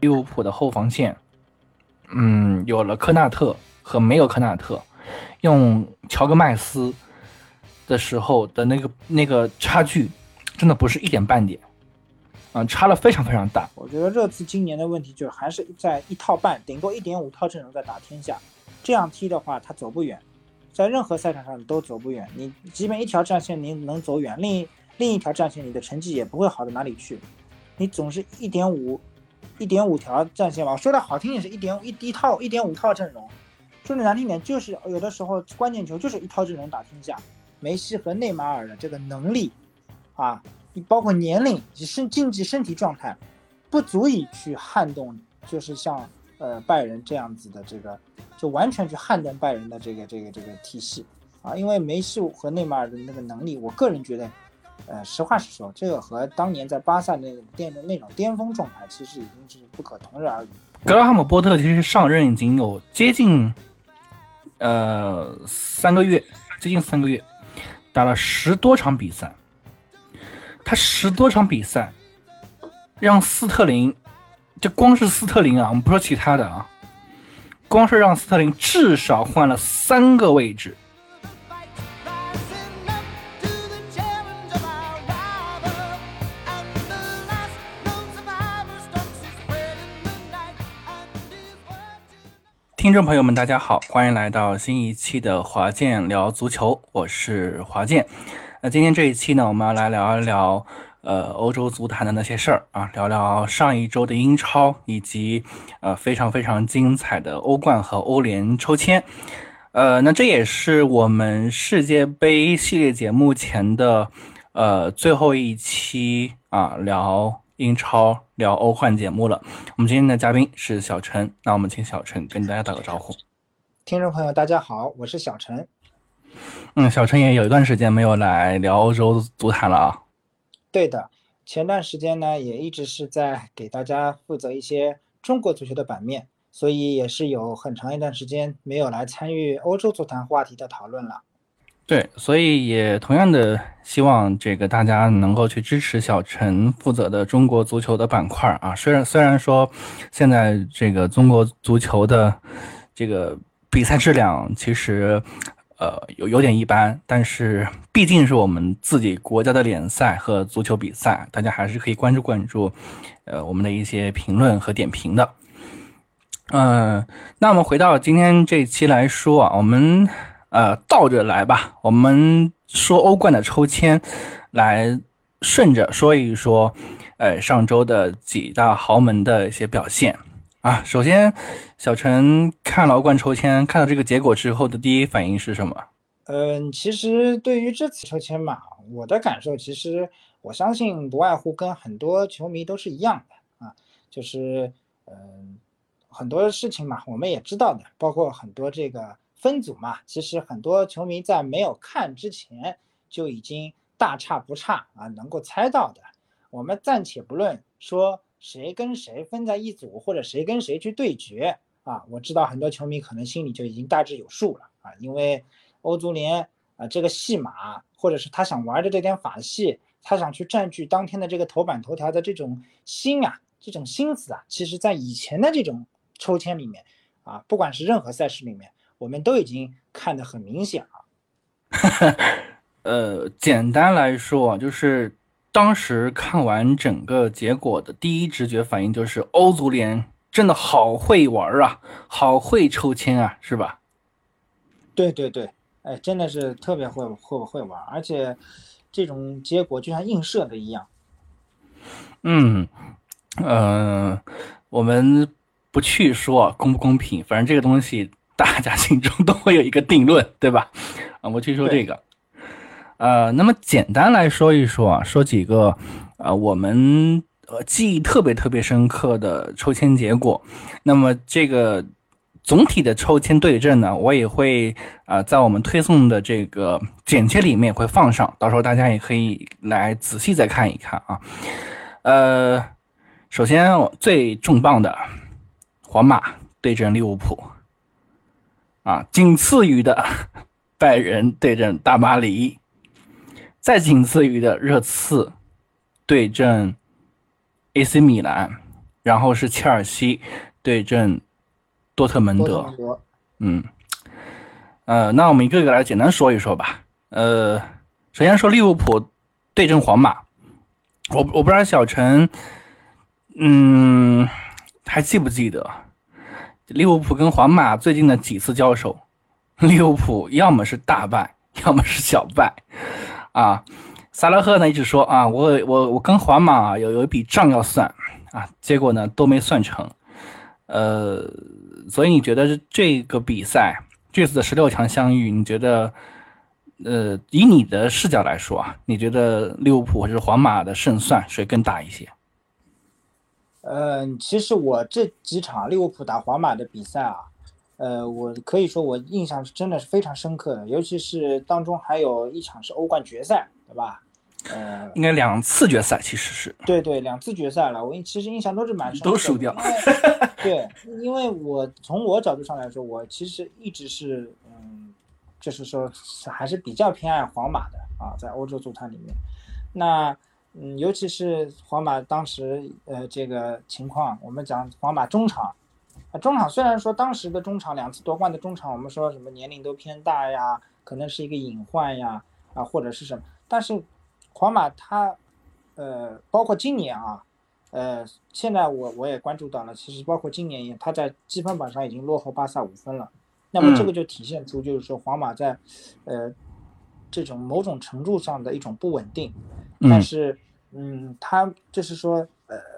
利物浦的后防线，嗯，有了科纳特和没有科纳特，用乔戈麦斯的时候的那个那个差距，真的不是一点半点，啊，差了非常非常大。我觉得热刺今年的问题就是还是在一套半，顶多一点五套阵容在打天下，这样踢的话，他走不远，在任何赛场上都走不远。你即便一条战线你能走远，另一另一条战线你的成绩也不会好到哪里去。你总是一点五。一点五条战线吧，说的好听也是一点一一套一点五套阵容，说的难听点就是有的时候关键球就是一套阵容打天下。梅西和内马尔的这个能力啊，你包括年龄以及身竞技身体状态，不足以去撼动，就是像呃拜仁这样子的这个，就完全去撼动拜仁的这个这个这个体系啊，因为梅西和内马尔的那个能力，我个人觉得。呃，实话实说，这个和当年在巴萨那种巅的那种巅峰状态，其实已经是不可同日而语。格拉汉姆波特其实上任已经有接近呃三个月，接近三个月，打了十多场比赛。他十多场比赛，让斯特林，就光是斯特林啊，我们不说其他的啊，光是让斯特林至少换了三个位置。听众朋友们，大家好，欢迎来到新一期的华健聊足球，我是华健。那今天这一期呢，我们要来聊一聊呃欧洲足坛的那些事儿啊，聊聊上一周的英超以及呃非常非常精彩的欧冠和欧联抽签。呃，那这也是我们世界杯系列节目前的呃最后一期啊聊。英超聊欧冠节目了，我们今天的嘉宾是小陈，那我们请小陈跟大家打个招呼。听众朋友，大家好，我是小陈。嗯，小陈也有一段时间没有来聊欧洲足坛了啊。对的，前段时间呢，也一直是在给大家负责一些中国足球的版面，所以也是有很长一段时间没有来参与欧洲足坛话题的讨论了。对，所以也同样的希望这个大家能够去支持小陈负责的中国足球的板块啊。虽然虽然说现在这个中国足球的这个比赛质量其实呃有有点一般，但是 毕竟是我们自己国家的联赛和足球比赛，大家还是可以关注关注呃我们的一些评论和点评的。嗯，那我们回到今天这期来说啊，我们。呃，倒着来吧，我们说欧冠的抽签，来顺着说一说，呃，上周的几大豪门的一些表现啊。首先，小陈看了欧冠抽签，看到这个结果之后的第一反应是什么？嗯，其实对于这次抽签嘛，我的感受其实我相信不外乎跟很多球迷都是一样的啊，就是嗯，很多事情嘛，我们也知道的，包括很多这个。分组嘛，其实很多球迷在没有看之前就已经大差不差啊，能够猜到的。我们暂且不论说谁跟谁分在一组，或者谁跟谁去对决啊，我知道很多球迷可能心里就已经大致有数了啊，因为欧足联啊这个戏码，或者是他想玩的这点法戏，他想去占据当天的这个头版头条的这种心啊，这种心思啊，其实在以前的这种抽签里面啊，不管是任何赛事里面。我们都已经看得很明显了。呃，简单来说，就是当时看完整个结果的第一直觉反应就是，欧足联真的好会玩啊，好会抽签啊，是吧？对对对，哎，真的是特别会会会玩，而且这种结果就像映射的一样。嗯，呃，我们不去说公不公平，反正这个东西。大家心中都会有一个定论，对吧？啊，我去说这个，呃，那么简单来说一说啊，说几个，呃，我们呃记忆特别特别深刻的抽签结果。那么这个总体的抽签对阵呢，我也会啊在我们推送的这个简介里面会放上，到时候大家也可以来仔细再看一看啊。呃，首先最重磅的，皇马对阵利物浦。啊，仅次于的 拜仁对阵大巴黎，再仅次于的热刺对阵 AC 米兰，然后是切尔西对阵多特蒙德。嗯，呃，那我们一个个来简单说一说吧。呃，首先说利物浦对阵皇马，我我不知道小陈，嗯，还记不记得利物浦跟皇马最近的几次交手，利物浦要么是大败，要么是小败。啊，萨拉赫呢一直说啊，我我我跟皇马有有一笔账要算啊，结果呢都没算成。呃，所以你觉得这个比赛这次的十六强相遇，你觉得呃以你的视角来说啊，你觉得利物浦或者皇马的胜算谁更大一些？嗯，其实我这几场利物浦打皇马的比赛啊。呃，我可以说我印象是真的是非常深刻的，尤其是当中还有一场是欧冠决赛，对吧？呃，应该两次决赛其实是。对对，两次决赛了，我其实印象都是蛮深。都输掉。对，因为我从我角度上来说，我其实一直是嗯，就是说还是比较偏爱皇马的啊，在欧洲足坛里面。那嗯，尤其是皇马当时呃这个情况，我们讲皇马中场。中场虽然说当时的中场两次夺冠的中场，我们说什么年龄都偏大呀，可能是一个隐患呀，啊或者是什么，但是皇马他，呃，包括今年啊，呃，现在我我也关注到了，其实包括今年也他在积分榜上已经落后巴萨五分了，那么这个就体现出就是说皇马在，呃，这种某种程度上的一种不稳定，但是嗯，他就是说呃。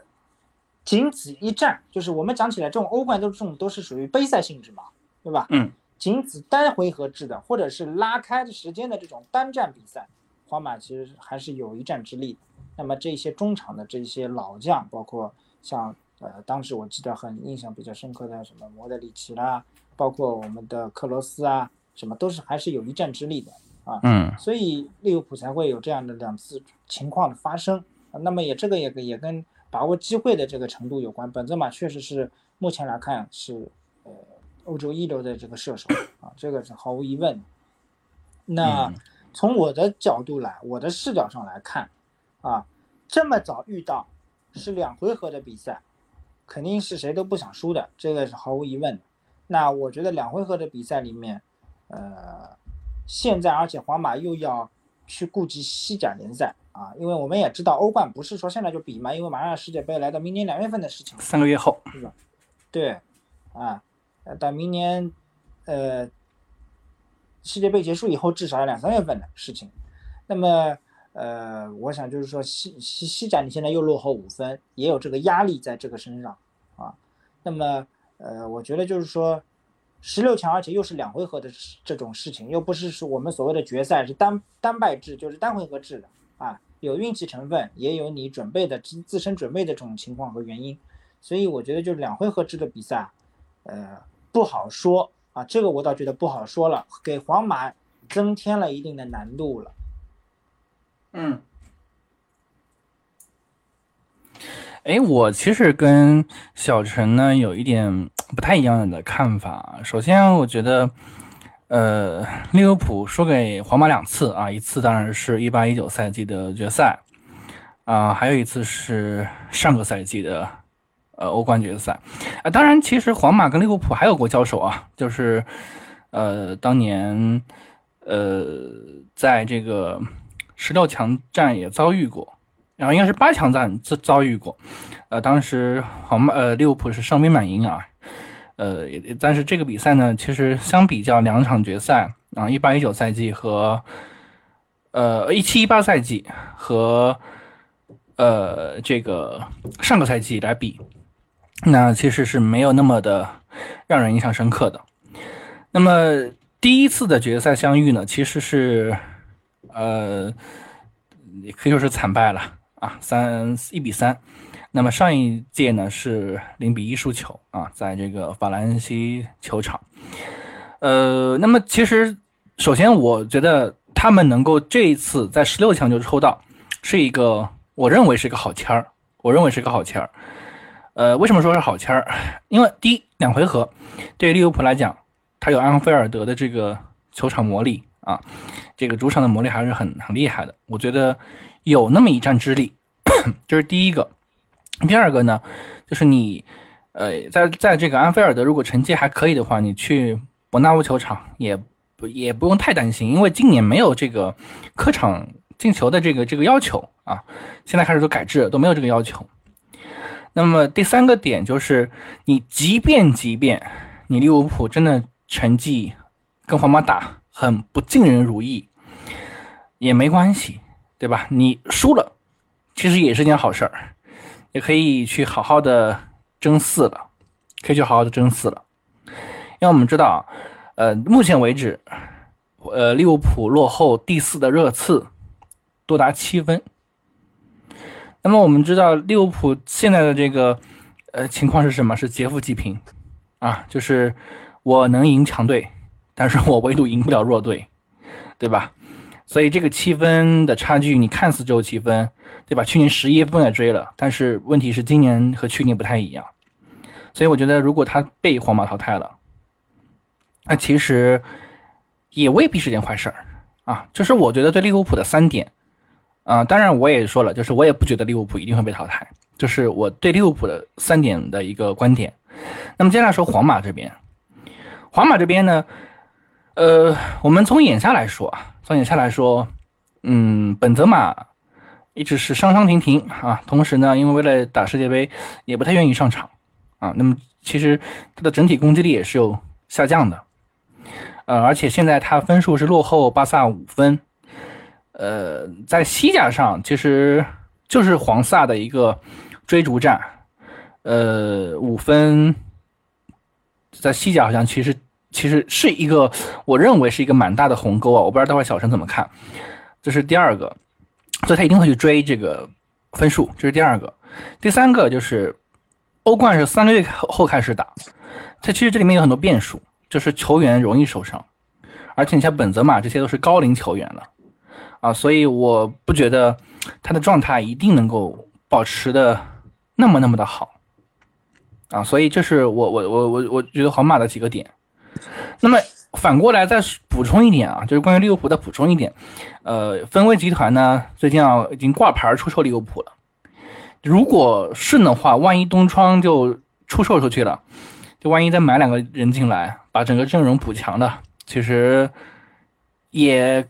仅此一战，就是我们讲起来，这种欧冠都这种都是属于杯赛性质嘛，对吧？嗯，仅此单回合制的，或者是拉开的时间的这种单战比赛，皇马其实还是有一战之力。那么这些中场的这些老将，包括像呃，当时我记得很印象比较深刻的什么莫德里奇啦，包括我们的克罗斯啊，什么都是还是有一战之力的啊。嗯，所以利物浦才会有这样的两次情况的发生。那么也这个也也跟。把握机会的这个程度有关，本泽马确实是目前来看是呃欧洲一流的这个射手啊，这个是毫无疑问。那从我的角度来，我的视角上来看啊，这么早遇到是两回合的比赛，肯定是谁都不想输的，这个是毫无疑问的。那我觉得两回合的比赛里面，呃，现在而且皇马又要去顾及西甲联赛。啊，因为我们也知道欧冠不是说现在就比嘛，因为马上世界杯来到明年两月份的事情，三个月后，是吧？对，啊，到明年，呃，世界杯结束以后至少要两三月份的事情。那么，呃，我想就是说西西西甲你现在又落后五分，也有这个压力在这个身上啊。那么，呃，我觉得就是说十六强，而且又是两回合的这种事情，又不是说我们所谓的决赛是单单败制，就是单回合制的啊。有运气成分，也有你准备的自自身准备的这种情况和原因，所以我觉得就是两回合制的比赛，呃，不好说啊，这个我倒觉得不好说了，给皇马增添了一定的难度了。嗯，哎，我其实跟小陈呢有一点不太一样的看法。首先，我觉得。呃，利物浦输给皇马两次啊，一次当然是一八一九赛季的决赛，啊，还有一次是上个赛季的呃欧冠决赛，啊，当然其实皇马跟利物浦还有过交手啊，就是呃当年呃在这个十六强战也遭遇过，然后应该是八强战遭遭遇过，呃，当时皇马呃利物浦是伤兵满营啊。呃，但是这个比赛呢，其实相比较两场决赛啊，一八一九赛季和呃一七一八赛季和呃这个上个赛季来比，那其实是没有那么的让人印象深刻的。那么第一次的决赛相遇呢，其实是呃可以说是惨败了啊，三一比三。那么上一届呢是零比一输球啊，在这个法兰西球场。呃，那么其实首先我觉得他们能够这一次在十六强就抽到，是一个我认为是一个好签儿，我认为是一个好签儿。呃，为什么说是好签儿？因为第一两回合对利物浦来讲，他有安菲尔德的这个球场魔力啊，这个主场的魔力还是很很厉害的。我觉得有那么一战之力，这是第一个。第二个呢，就是你，呃，在在这个安菲尔德，如果成绩还可以的话，你去伯纳乌球场也不也不用太担心，因为今年没有这个客场进球的这个这个要求啊，现在开始都改制，都没有这个要求。那么第三个点就是，你即便即便你利物浦真的成绩跟皇马打很不尽人如意，也没关系，对吧？你输了，其实也是件好事儿。也可以去好好的争四了，可以去好好的争四了，因为我们知道，呃，目前为止，呃，利物浦落后第四的热刺多达七分。那么我们知道利物浦现在的这个呃情况是什么？是劫富济贫啊，就是我能赢强队，但是我唯独赢不了弱队，对吧？所以这个七分的差距，你看似只有七分。对吧？去年十一分也追了，但是问题是今年和去年不太一样，所以我觉得如果他被皇马淘汰了，那其实也未必是件坏事儿啊。就是我觉得对利物浦的三点，啊，当然我也说了，就是我也不觉得利物浦一定会被淘汰，就是我对利物浦的三点的一个观点。那么接下来说皇马这边，皇马这边呢，呃，我们从眼下来说啊，从眼下来说，嗯，本泽马。一直是伤伤停停啊，同时呢，因为为了打世界杯，也不太愿意上场啊。那么其实他的整体攻击力也是有下降的，呃，而且现在他分数是落后巴萨五分，呃，在西甲上其实就是黄萨的一个追逐战，呃，五分在西甲好像其实其实是一个我认为是一个蛮大的鸿沟啊，我不知道待会小陈怎么看，这是第二个。所以他一定会去追这个分数，这是第二个。第三个就是欧冠是三个月后开始打，它其实这里面有很多变数，就是球员容易受伤，而且你像本泽马这些都是高龄球员了啊，所以我不觉得他的状态一定能够保持的那么那么的好啊，所以这是我我我我我觉得皇马的几个点。那么。反过来再补充一点啊，就是关于利物浦的补充一点，呃，分威集团呢最近啊已经挂牌出售利物浦了。如果顺的话，万一东窗就出售出去了，就万一再买两个人进来，把整个阵容补强的，其实也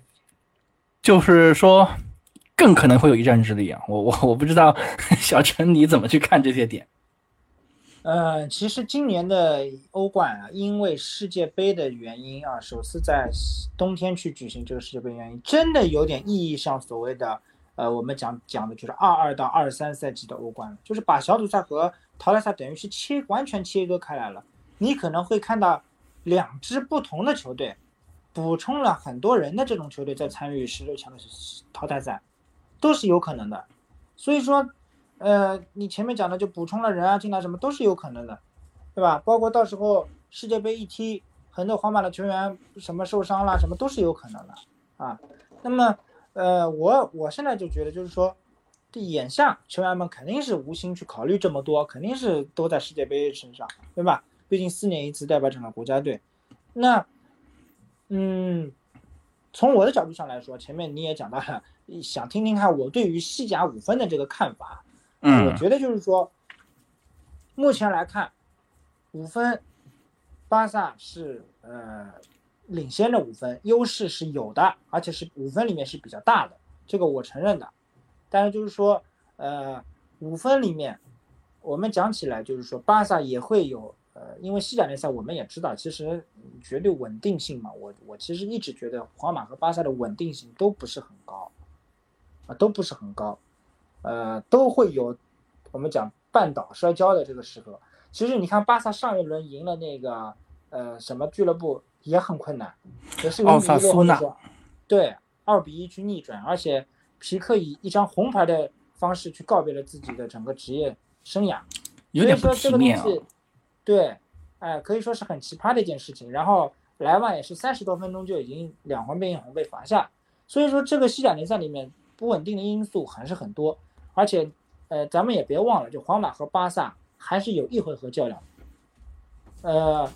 就是说更可能会有一战之力啊。我我我不知道 小陈你怎么去看这些点。呃，其实今年的欧冠啊，因为世界杯的原因啊，首次在冬天去举行这个世界杯原因，真的有点意义上所谓的，呃，我们讲讲的就是二二到二三赛季的欧冠，就是把小组赛和淘汰赛等于是切完全切割开来了。你可能会看到两支不同的球队，补充了很多人的这种球队在参与十六强的淘汰赛，都是有可能的。所以说。呃，你前面讲的就补充了人啊进来什么都是有可能的，对吧？包括到时候世界杯一踢，很多皇马的球员什么受伤了什么都是有可能的啊。那么，呃，我我现在就觉得就是说，这眼下球员们肯定是无心去考虑这么多，肯定是都在世界杯身上，对吧？毕竟四年一次代表整个国家队。那，嗯，从我的角度上来说，前面你也讲到了，想听听看我对于西甲五分的这个看法。嗯，我觉得就是说，目前来看，五分，巴萨是呃领先的五分，优势是有的，而且是五分里面是比较大的，这个我承认的。但是就是说，呃，五分里面，我们讲起来就是说，巴萨也会有呃，因为西甲联赛我们也知道，其实绝对稳定性嘛，我我其实一直觉得皇马和巴萨的稳定性都不是很高，啊，都不是很高。呃，都会有我们讲绊倒摔跤的这个时候。其实你看，巴萨上一轮赢了那个呃什么俱乐部也很困难，也是奥萨苏纳，对，二比一去逆转，而且皮克以一张红牌的方式去告别了自己的整个职业生涯，有点不体面啊。对，哎，可以说是很奇葩的一件事情。然后莱万也是三十多分钟就已经两黄变一红被罚下，所以说这个西甲联赛里面不稳定的因素还是很多。而且，呃，咱们也别忘了，就皇马和巴萨还是有一回合较量。呃，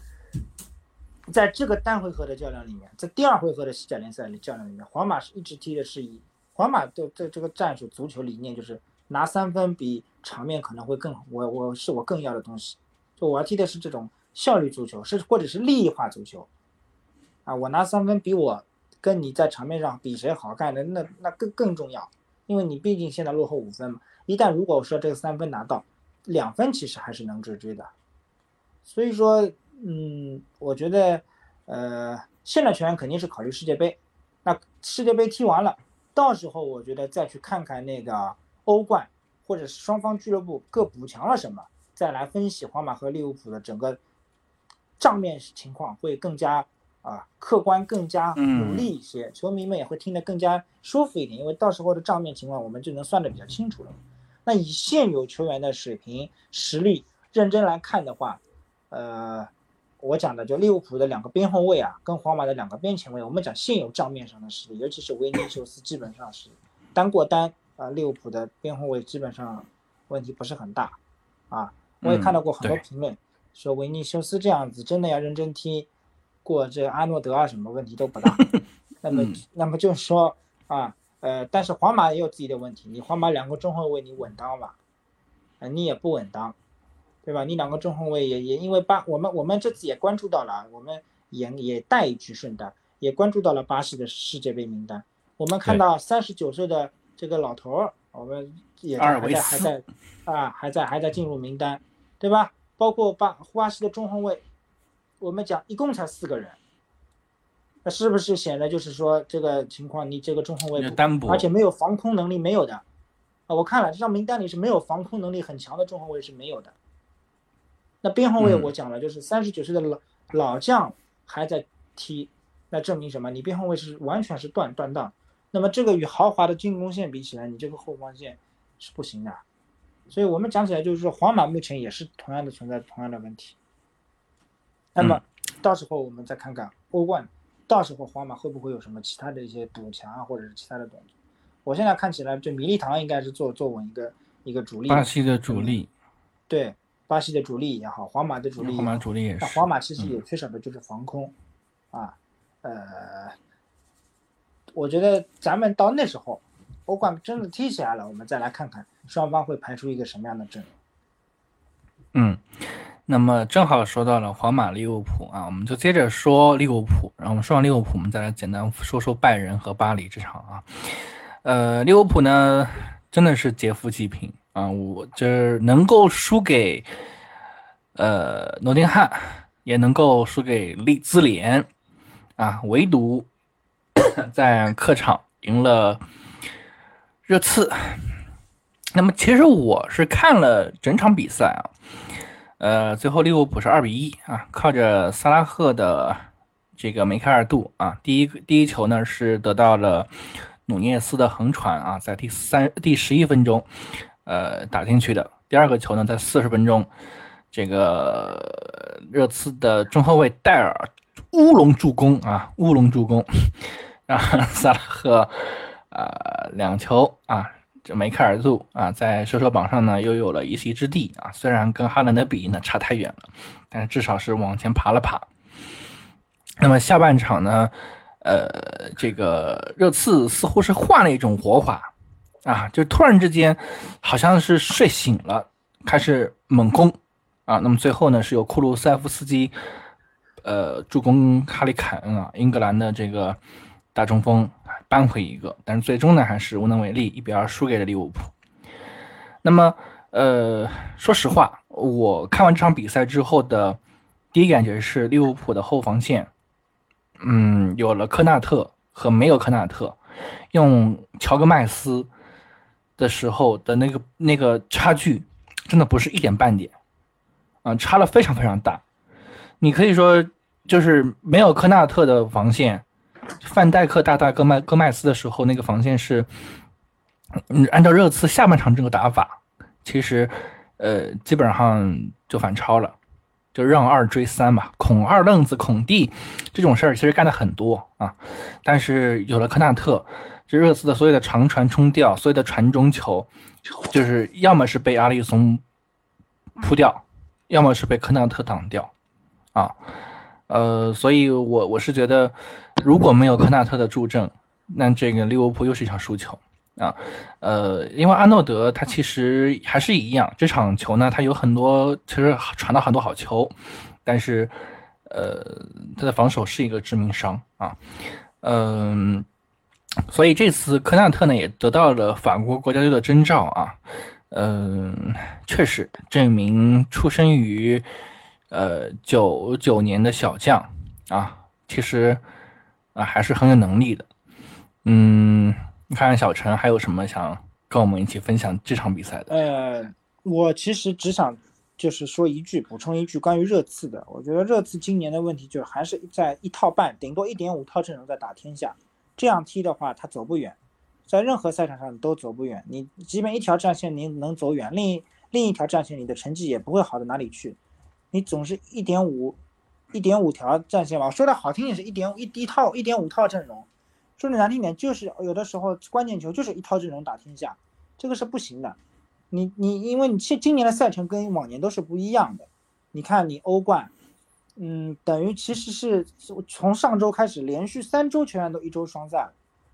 在这个单回合的较量里面，在第二回合的西甲联赛里较量里面，皇马是一直踢的是以皇马的这这个战术足球理念就是拿三分比场面可能会更我我是我更要的东西，就我要踢的是这种效率足球，是或者是利益化足球，啊，我拿三分比我跟你在场面上比谁好干的那那更更重要，因为你毕竟现在落后五分嘛，一旦如果说这个三分拿到，两分其实还是能追追的，所以说。嗯，我觉得，呃，现在球员肯定是考虑世界杯。那世界杯踢完了，到时候我觉得再去看看那个欧冠，或者是双方俱乐部各补强了什么，再来分析皇马和利物浦的整个账面情况，会更加啊客观，更加有利一些。球迷们也会听得更加舒服一点，因为到时候的账面情况我们就能算得比较清楚了。那以现有球员的水平实力认真来看的话，呃。我讲的就利物浦的两个边后卫啊，跟皇马的两个边前卫，我们讲现有账面上的实力，尤其是维尼修斯，基本上是单过单啊。利物浦的边后卫基本上问题不是很大啊。我也看到过很多评论说维尼修斯这样子真的要认真踢过这阿诺德啊，什么问题都不大。那么那么就是说啊，呃，但是皇马也有自己的问题，你皇马两个中后卫你稳当吧？啊，你也不稳当。对吧？你两个中后卫也也因为巴，我们我们这次也关注到了，我们也也带一句顺带，也关注到了巴西的世界杯名单。我们看到三十九岁的这个老头儿，我们也还在还在啊，还在还在进入名单，对吧？包括巴巴西的中后卫，我们讲一共才四个人，那是不是显得就是说这个情况，你这个中后卫单薄，而且没有防空能力没有的啊？我看了这张名单里是没有防空能力很强的中后卫是没有的。那边后卫我讲了，就是三十九岁的老老将还在踢，那证明什么？你边后卫是完全是断断档。那么这个与豪华的进攻线比起来，你这个后防线是不行的。所以我们讲起来就是说，皇马目前也是同样的存在同样的问题。那么到时候我们再看看欧冠，到时候皇马会不会有什么其他的一些补强啊，或者是其他的动作？我现在看起来，就米利唐应该是做做稳一个一个主力，巴西的主力，对。巴西的主力也好，皇马的主力，皇马主力也是。那皇马其实也缺少的就是防空，啊，呃，我觉得咱们到那时候，欧冠真的踢起来了，我们再来看看双方会排出一个什么样的阵容。嗯，那么正好说到了皇马、利物浦啊，我们就接着说利物浦。然后我们说完利物浦，我们再来简单说说拜仁和巴黎这场啊。呃，利物浦呢，真的是劫富济贫。啊，我这能够输给呃诺丁汉，也能够输给利兹联，啊，唯独 在客场赢了热刺。那么其实我是看了整场比赛啊，呃，最后利物浦是二比一啊，靠着萨拉赫的这个梅开二度啊，第一个第一球呢是得到了努涅斯的横传啊，在第三第十一分钟。呃，打进去的第二个球呢，在四十分钟，这个热刺的中后卫戴尔乌龙助攻啊，乌龙助攻，让萨拉赫啊两球啊，这梅开二度啊，在射手榜上呢又有了一席之地啊。虽然跟哈兰德比呢差太远了，但是至少是往前爬了爬。那么下半场呢，呃，这个热刺似乎是换了一种活法。啊，就突然之间，好像是睡醒了，开始猛攻啊。那么最后呢，是由库鲁塞夫斯基，呃，助攻哈里凯恩啊，英格兰的这个大中锋扳回一个，但是最终呢，还是无能为力，一比二输给了利物浦。那么，呃，说实话，我看完这场比赛之后的第一感觉是，利物浦的后防线，嗯，有了科纳特和没有科纳特，用乔戈麦斯。的时候的那个那个差距，真的不是一点半点，啊，差了非常非常大。你可以说，就是没有科纳特的防线，范戴克大大戈麦戈麦斯的时候，那个防线是，嗯，按照热刺下半场这个打法，其实，呃，基本上就反超了，就让二追三嘛，孔二愣子孔蒂这种事儿其实干的很多啊，但是有了科纳特。这热刺的所有的长传冲吊，所有的传中球，就是要么是被阿里松扑掉，要么是被科纳特挡掉，啊，呃，所以我我是觉得，如果没有科纳特的助阵，那这个利物浦又是一场输球啊。呃，因为阿诺德他其实还是一样，这场球呢，他有很多其实传到很多好球，但是呃，他的防守是一个致命伤啊。嗯，所以这次科纳特呢也得到了法国国家队的征召啊。嗯，确实，这名出生于。呃，九九年的小将啊，其实啊还是很有能力的。嗯，你看看小陈还有什么想跟我们一起分享这场比赛的？呃，我其实只想就是说一句，补充一句关于热刺的。我觉得热刺今年的问题就是还是在一套半，顶多一点五套阵容在打天下。这样踢的话，他走不远，在任何赛场上都走不远。你即便一条战线你能走远，另一另一条战线你的成绩也不会好到哪里去。你总是一点五，一点五条战线吧。说的好听也是一点一一套一点五套阵容，说的难听点就是有的时候关键球就是一套阵容打天下，这个是不行的。你你因为你今今年的赛程跟往年都是不一样的。你看你欧冠，嗯，等于其实是从上周开始连续三周球员都一周双赛，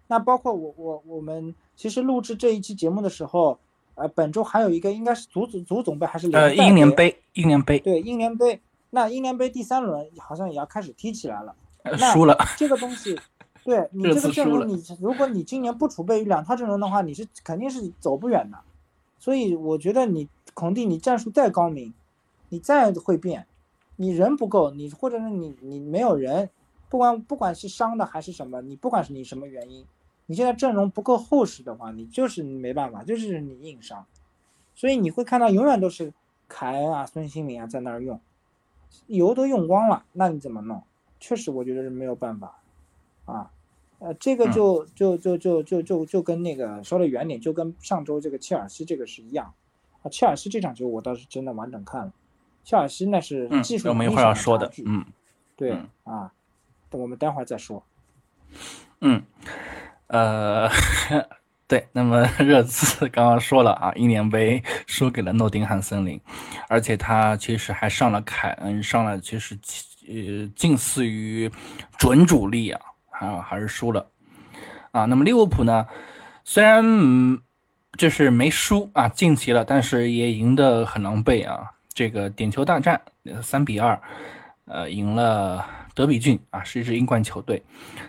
那包括我我我们其实录制这一期节目的时候。呃，本周还有一个应该是足足足总杯还是联呃英联杯？英联杯对英联杯，那英联杯第三轮好像也要开始踢起来了。输了这个东西，对你这个阵容，你如果你今年不储备两套阵容的话，你是肯定是走不远的。所以我觉得你孔蒂，你战术再高明，你再会变，你人不够，你或者是你你没有人，不管不管是伤的还是什么，你不管是你什么原因。你现在阵容不够厚实的话，你就是没办法，就是你硬伤，所以你会看到永远都是凯恩啊、孙兴民啊在那儿用，油都用光了，那你怎么弄？确实，我觉得是没有办法，啊，呃，这个就就就就就就就跟那个说的原理，就跟上周这个切尔西这个是一样，啊，切尔西这场球我倒是真的完整看了，切尔西那是技术我们一会儿要说的，嗯，对啊，我们待会儿再说，嗯。呃，对，那么 热刺刚刚说了啊，英联杯输给了诺丁汉森林，而且他其实还上了凯恩，上了其实呃近似于准主力啊，啊还是输了啊。那么利物浦呢，虽然嗯就是没输啊，晋级了，但是也赢得很狼狈啊，这个点球大战三比二，呃赢了。德比郡啊，是一支英冠球队。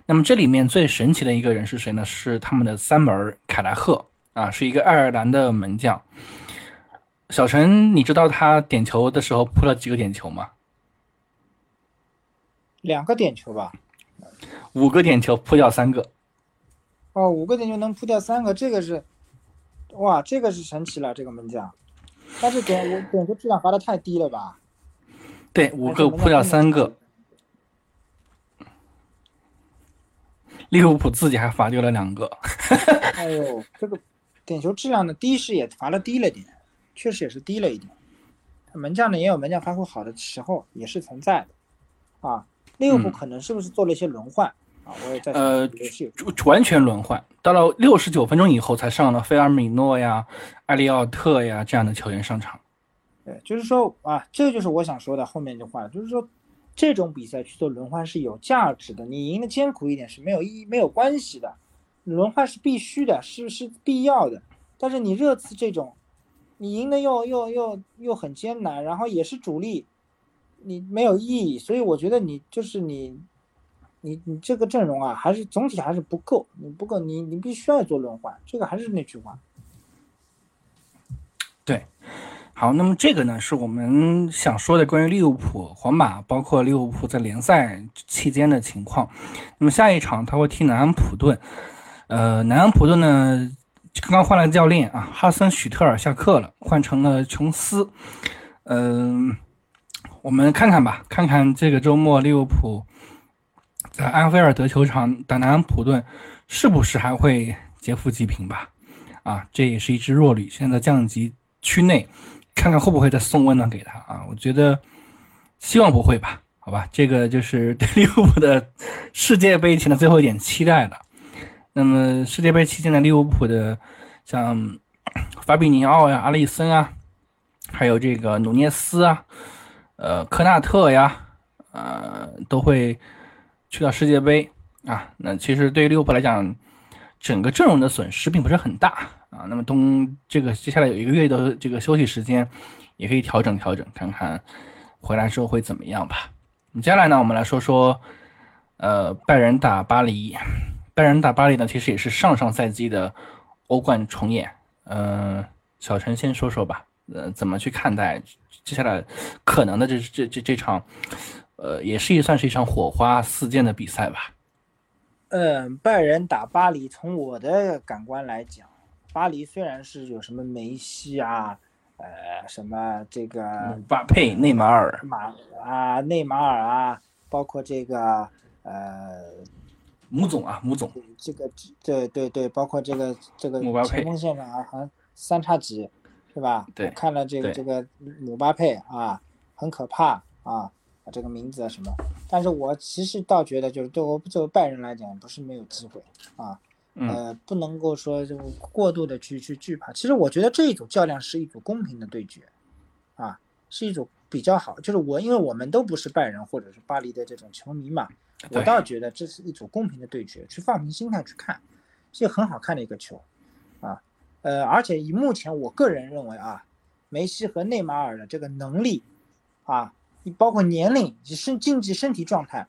那么这里面最神奇的一个人是谁呢？是他们的三门凯莱赫啊，是一个爱尔兰的门将。小陈，你知道他点球的时候扑了几个点球吗？两个点球吧。五个点球扑掉三个。哦，五个点球能扑掉三个，这个是，哇，这个是神奇了，这个门将。但是点我点球质量罚的太低了吧？对，五个扑掉三个。利物浦自己还罚丢了两个，哎呦，这个点球质量的低是也罚的低了点，确实也是低了一点。门将呢也有门将发挥好的时候，也是存在的。啊，利物浦可能是不是做了一些轮换啊？我也在呃，完全轮换，到了六十九分钟以后才上了菲尔米诺呀、埃利奥特呀这样的球员上场。对，就是说啊，这就是我想说的后面一句话，就是说。这种比赛去做轮换是有价值的，你赢的艰苦一点是没有意义、没有关系的，轮换是必须的，是是必要的。但是你热刺这种，你赢的又又又又很艰难，然后也是主力，你没有意义。所以我觉得你就是你，你你这个阵容啊，还是总体还是不够，你不够，你你必须要做轮换。这个还是那句话，对。好，那么这个呢，是我们想说的关于利物浦、皇马，包括利物浦在联赛期间的情况。那么下一场他会踢南安普顿，呃，南安普顿呢刚刚换了教练啊，哈森许特尔下课了，换成了琼斯。嗯，我们看看吧，看看这个周末利物浦在安菲尔德球场打南安普顿，是不是还会劫富济贫吧？啊，这也是一支弱旅，现在降级区内。看看会不会再送温暖给他啊？我觉得希望不会吧？好吧，这个就是 对利物浦的世界杯前的最后一点期待了。那么世界杯期间的利物浦的像法比尼奥呀、阿里森啊，还有这个努涅斯啊、呃科纳特呀、呃，都会去到世界杯啊。那其实对于利物浦来讲，整个阵容的损失并不是很大啊。那么冬这个接下来有一个月的这个休息时间，也可以调整调整，看看回来之后会怎么样吧。接下来呢，我们来说说，呃，拜仁打巴黎。拜仁打巴黎呢，其实也是上上赛季的欧冠重演。嗯，小陈先说说吧，呃，怎么去看待接下来可能的这这这这场，呃，也是一算是一场火花四溅的比赛吧。嗯，拜仁打巴黎，从我的感官来讲，巴黎虽然是有什么梅西啊，呃，什么这个姆巴佩、内马尔、马啊、内马尔啊，包括这个呃。姆总啊，姆总，这个对对对，包括这个这个前锋线上啊，好像三叉戟，是吧？对，看了这个这个姆巴佩啊，很可怕啊，这个名字啊什么？但是我其实倒觉得，就是对我作为拜仁来讲，不是没有机会啊，呃，不能够说就过度的去去惧怕。其实我觉得这一组较量是一组公平的对决，啊，是一组比较好。就是我，因为我们都不是拜仁或者是巴黎的这种球迷嘛。我倒觉得这是一组公平的对决，去放平心态去看，是很好看的一个球，啊，呃，而且以目前我个人认为啊，梅西和内马尔的这个能力，啊，你包括年龄及身竞技身体状态，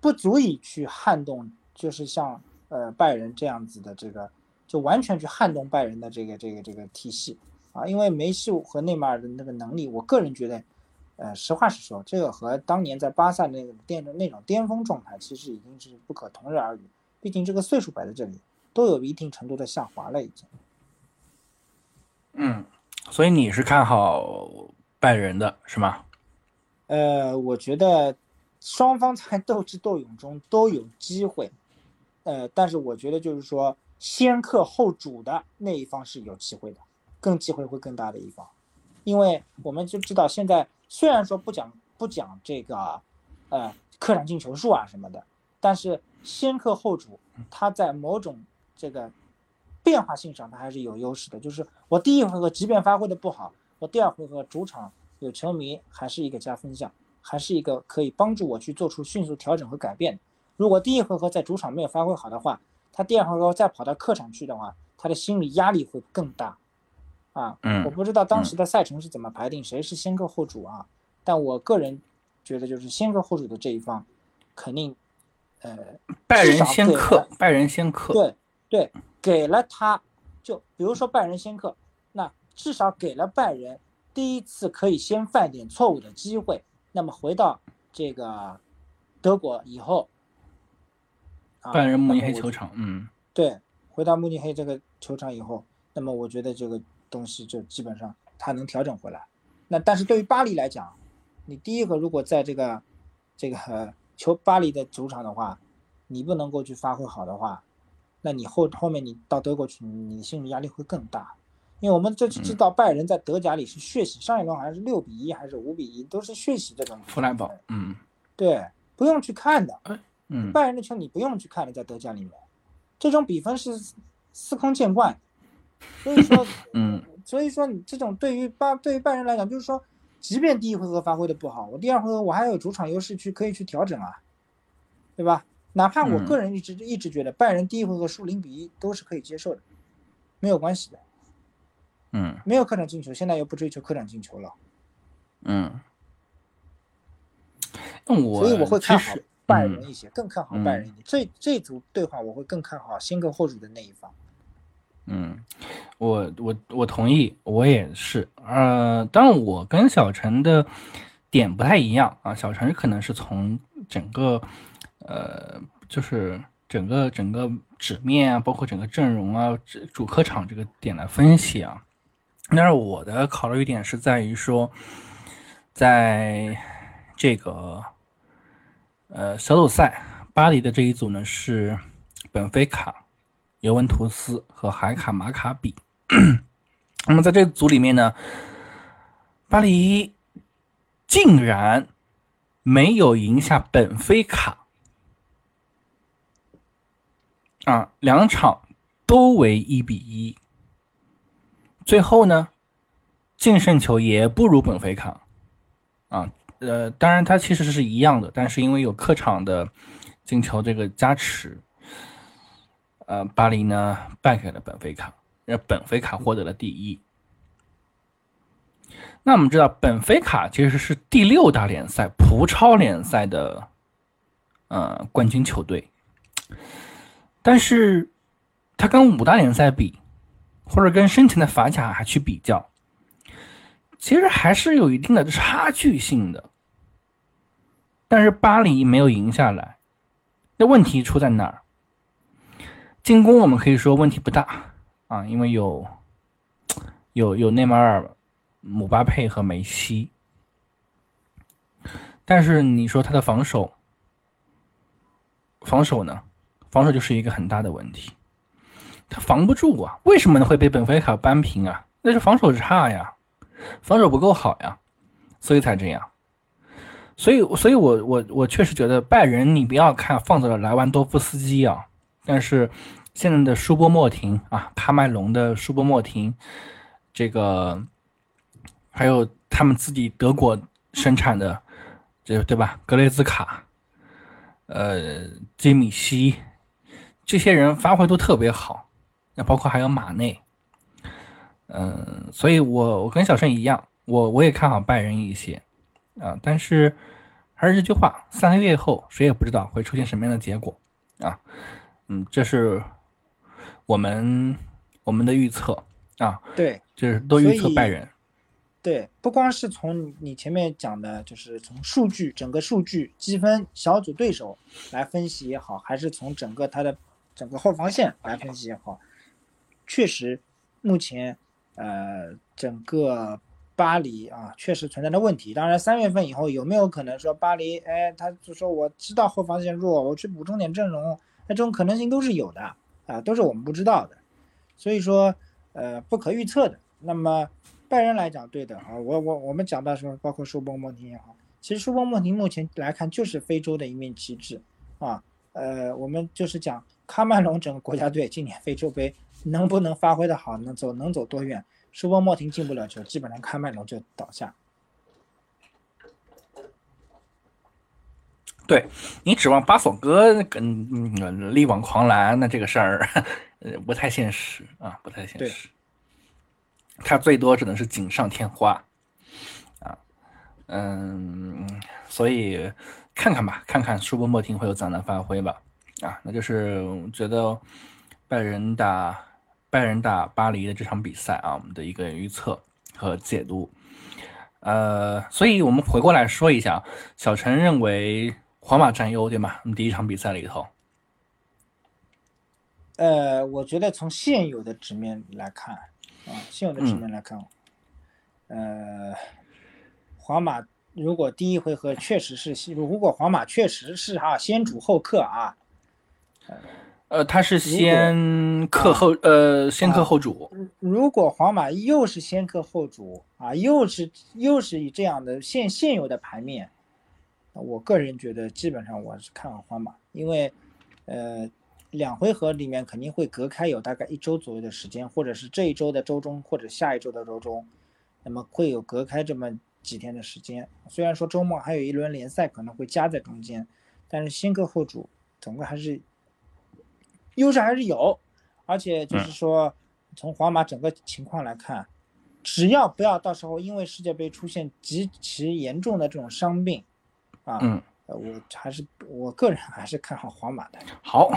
不足以去撼动，就是像呃拜仁这样子的这个，就完全去撼动拜仁的这个这个这个体系，啊，因为梅西和内马尔的那个能力，我个人觉得。呃，实话实说，这个和当年在巴萨那个巅那种巅峰状态，其实已经是不可同日而语。毕竟这个岁数摆在这里，都有一定程度的下滑了，已经。嗯，所以你是看好拜仁的是吗？呃，我觉得双方在斗智斗勇中都有机会。呃，但是我觉得就是说，先客后主的那一方是有机会的，更机会会更大的一方，因为我们就知道现在。虽然说不讲不讲这个，呃，客场进球数啊什么的，但是先客后主，他在某种这个变化性上，他还是有优势的。就是我第一回合即便发挥的不好，我第二回合主场有球迷，还是一个加分项，还是一个可以帮助我去做出迅速调整和改变的。如果第一回合在主场没有发挥好的话，他第二回合再跑到客场去的话，他的心理压力会更大。啊，嗯，我不知道当时的赛程是怎么排定，谁是先客后主啊？但我个人觉得，就是先客后主的这一方，肯定，呃，拜仁先客，拜仁先客，对对，给了他，就比如说拜仁先客，那至少给了拜仁第一次可以先犯点错误的机会。那么回到这个德国以后，拜仁慕尼黑球场，嗯，对，回到慕尼黑这个球场以后，那么我觉得这个。东西就基本上他能调整回来，那但是对于巴黎来讲，你第一个如果在这个这个球巴黎的主场的话，你不能够去发挥好的话，那你后后面你到德国去，你的心理压力会更大，因为我们这次知道拜仁在德甲里是血洗，上一轮好像是六比一还是五比一，都是血洗这种。弗莱堡，嗯，对，不用去看的，嗯，拜仁的球你不用去看了，在德甲里面，这种比分是司空见惯。所以说，嗯，所以说你这种对于拜对于拜仁来讲，就是说，即便第一回合发挥的不好，我第二回合我还有主场优势去可以去调整啊，对吧？哪怕我个人一直一直觉得拜仁第一回合输零比一都是可以接受的，没有关系的。嗯，没有客场进球，现在又不追求客场进球了。嗯，我所以我会看好拜仁一些，更看好拜仁一点。这这组对话我会更看好先客后主的那一方。嗯，我我我同意，我也是。呃，但我跟小陈的点不太一样啊。小陈可能是从整个呃，就是整个整个纸面啊，包括整个阵容啊，主主客场这个点来分析啊。但是我的考虑点是在于说，在这个呃小组赛，巴黎的这一组呢是本菲卡。尤文图斯和海卡马卡比，那么在这组里面呢，巴黎竟然没有赢下本菲卡。啊，两场都为一比一，最后呢，净胜球也不如本菲卡。啊，呃，当然它其实是一样的，但是因为有客场的进球这个加持，呃，巴黎呢败给了本菲卡，让本菲卡获得了第一。那我们知道，本菲卡其实是第六大联赛葡超联赛的呃冠军球队，但是他跟五大联赛比，或者跟申请的法甲还去比较，其实还是有一定的差距性的。但是巴黎没有赢下来，那问题出在哪儿？进攻我们可以说问题不大啊，因为有有有内马尔。姆巴佩和梅西，但是你说他的防守，防守呢？防守就是一个很大的问题，他防不住啊！为什么？会被本菲卡扳平啊？那是防守差呀，防守不够好呀，所以才这样。所以，所以我我我确实觉得拜仁，你不要看放走了莱万多夫斯基啊，但是现在的舒波莫廷啊，喀麦隆的舒波莫廷，这个。还有他们自己德国生产的，这对吧？格雷兹卡，呃，基米希，这些人发挥都特别好。那包括还有马内，嗯，所以我我跟小盛一样，我我也看好拜仁一些啊。但是还是这句话，三个月后谁也不知道会出现什么样的结果啊。嗯，这是我们我们的预测啊。对，就是都预测拜仁。对，不光是从你前面讲的，就是从数据整个数据积分小组对手来分析也好，还是从整个他的整个后防线来分析也好，确实目前呃整个巴黎啊确实存在的问题。当然，三月份以后有没有可能说巴黎哎他就说我知道后防线弱，我去补充点阵容，那这种可能性都是有的啊，都是我们不知道的，所以说呃不可预测的。那么。拜仁来讲，对的啊，我我我们讲到什么，包括舒波莫廷也好，其实舒波莫廷目前来看就是非洲的一面旗帜啊。呃，我们就是讲喀麦隆整个国家队今年非洲杯能不能发挥的好，能走能走多远？舒波莫廷进不了球，基本上开麦隆就倒下。对你指望巴索哥跟力挽狂澜，那这个事儿呃不太现实啊，不太现实。他最多只能是锦上添花，啊，嗯，所以看看吧，看看舒波莫廷会有怎样的发挥吧，啊，那就是觉得拜仁打拜仁打巴黎的这场比赛啊，我们的一个预测和解读，呃，所以我们回过来说一下，小陈认为皇马占优对吗？我们第一场比赛里头，呃，我觉得从现有的纸面来看。啊，现有的局面来看，呃，皇马如果第一回合确实是，如果皇马确实是哈先主后客啊，呃，他是先客后呃先客后主。如果皇马又是先客后主啊，又是又是以这样的现现有的盘面，我个人觉得基本上我是看好皇马，因为呃。两回合里面肯定会隔开有大概一周左右的时间，或者是这一周的周中，或者下一周的周中，那么会有隔开这么几天的时间。虽然说周末还有一轮联赛可能会夹在中间，但是先客后主总归还是优势还是有。而且就是说，从皇马整个情况来看，只要不要到时候因为世界杯出现极其严重的这种伤病，啊，我还是我个人还是看好皇马的。好。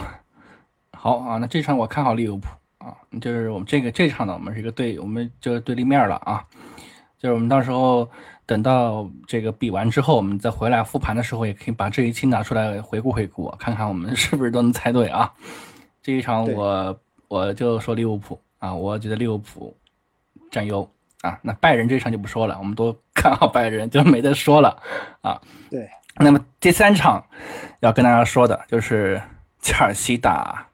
好啊，那这场我看好利物浦啊，就是我们这个这场呢，我们是一个对，我们就对立面了啊，就是我们到时候等到这个比完之后，我们再回来复盘的时候，也可以把这一期拿出来回顾回顾，看看我们是不是都能猜对啊。这一场我我就说利物浦啊，我觉得利物浦占优啊。那拜仁这场就不说了，我们都看好拜仁，就没得说了啊。对，那么第三场要跟大家说的就是切尔西打。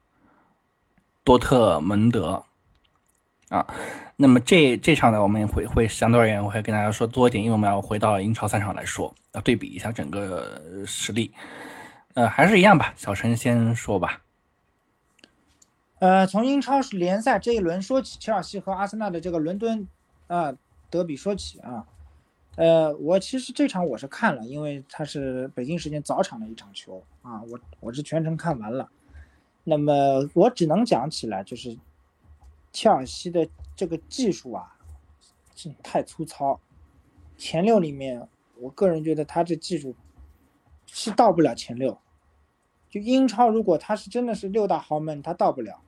多特蒙德啊，那么这这场呢，我们会会相对而言，我会跟大家说多一点，因为我们要回到英超赛场来说，要对比一下整个实力。呃，还是一样吧，小陈先说吧。呃，从英超联赛这一轮说起，切尔西和阿森纳的这个伦敦啊德比说起啊，呃，我其实这场我是看了，因为它是北京时间早场的一场球啊，我我是全程看完了。那么我只能讲起来，就是切尔西的这个技术啊，太粗糙。前六里面，我个人觉得他这技术是到不了前六。就英超，如果他是真的是六大豪门，他到不了。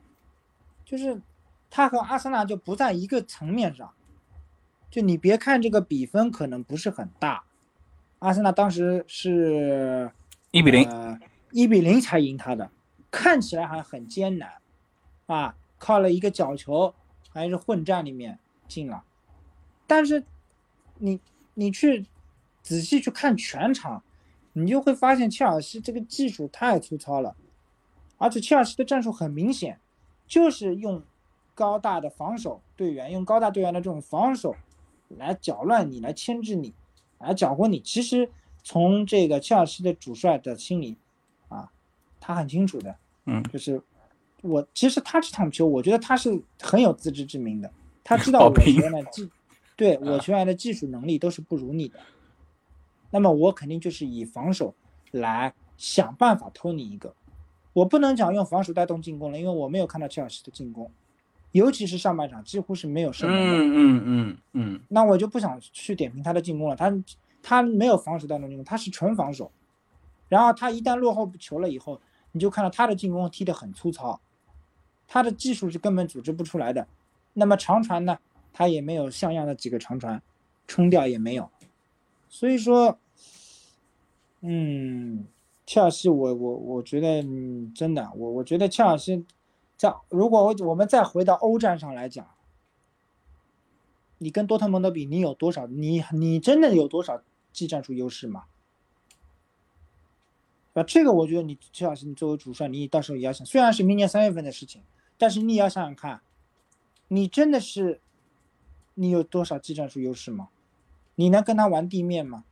就是他和阿森纳就不在一个层面上。就你别看这个比分可能不是很大，阿森纳当时是一比零，一比零才赢他的，看起来还很艰难，啊，靠了一个角球，还是混战里面进了，但是你你去仔细去看全场，你就会发现切尔西这个技术太粗糙了，而且切尔西的战术很明显，就是用高大的防守队员，用高大队员的这种防守。来搅乱你，来牵制你，来搅和你。其实从这个切尔西的主帅的心里，啊，他很清楚的，嗯，就是我其实他这场球，我觉得他是很有自知之明的。他知道 我球员的技，对我球员的技术能力都是不如你的。那么我肯定就是以防守来想办法偷你一个。我不能讲用防守带动进攻了，因为我没有看到切尔西的进攻。尤其是上半场几乎是没有射门的，嗯嗯嗯嗯，那我就不想去点评他的进攻了。他他没有防守带动进攻，他是纯防守。然后他一旦落后球了以后，你就看到他的进攻踢得很粗糙，他的技术是根本组织不出来的。那么长传呢，他也没有像样的几个长传，冲掉也没有。所以说，嗯，切尔西，我我我觉得，嗯，真的，我我觉得切尔西。在如果我我们再回到欧战上来讲，你跟多特蒙德比，你有多少？你你真的有多少技战术优势吗？啊，这个我觉得你切尔西，你作为主帅，你到时候也要想。虽然是明年三月份的事情，但是你也要想想看，你真的是你有多少技战术优势吗？你能跟他玩地面吗？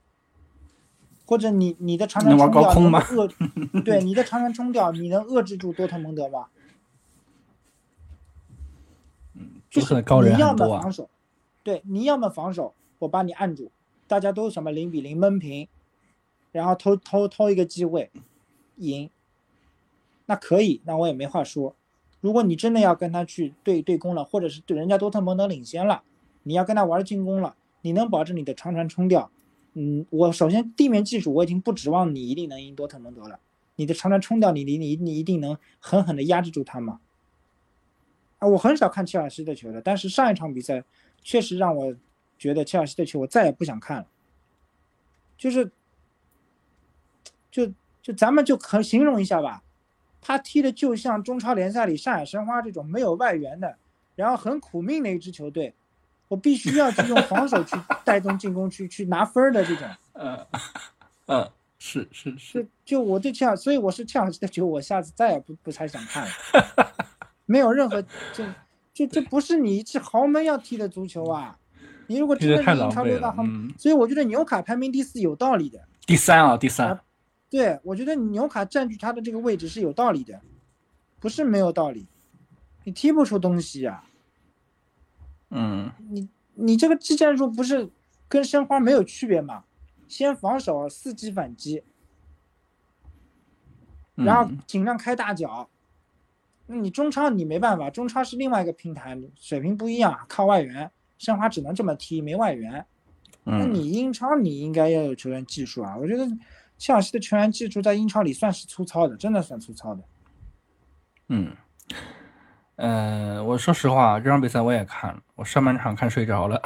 或者你你的长传冲掉能遏？对，你的长传冲掉，你能遏制住多特蒙德吗？就是你要么防守，对，你要么防守，我把你按住，大家都什么零比零闷平，然后偷偷偷一个机会赢，那可以，那我也没话说。如果你真的要跟他去对对攻了，或者是对人家多特蒙德领先了，你要跟他玩进攻了，你能保证你的长传冲吊？嗯，我首先地面技术我已经不指望你一定能赢多特蒙德了，你的长传冲掉，你你你你一定能狠狠的压制住他吗？啊，我很少看切尔西的球的，但是上一场比赛确实让我觉得切尔西的球我再也不想看了。就是，就就咱们就可形容一下吧，他踢的就像中超联赛里上海申花这种没有外援的，然后很苦命的一支球队，我必须要去用防守去 带动进攻，去去拿分的这种。嗯嗯，是是是。就我对切尔，所以我是切尔西的球，我下次再也不不太想看了。没有任何，这这这不是你是豪门要踢的足球啊！你如果真的是英超六大豪门，所以我觉得纽卡排名第四有道理的。第三啊，第三。对，我觉得纽卡占据他的这个位置是有道理的，不是没有道理。你踢不出东西呀。嗯。你你这个技战术不是跟申花没有区别吗？先防守，伺机反击，然后尽量开大脚。那你中超你没办法，中超是另外一个平台，水平不一样，靠外援，申花只能这么踢，没外援。那你英超你应该要有球员技术啊，我觉得切尔西的球员技术在英超里算是粗糙的，真的算粗糙的。嗯，呃，我说实话，这场比赛我也看了，我上半场看睡着了，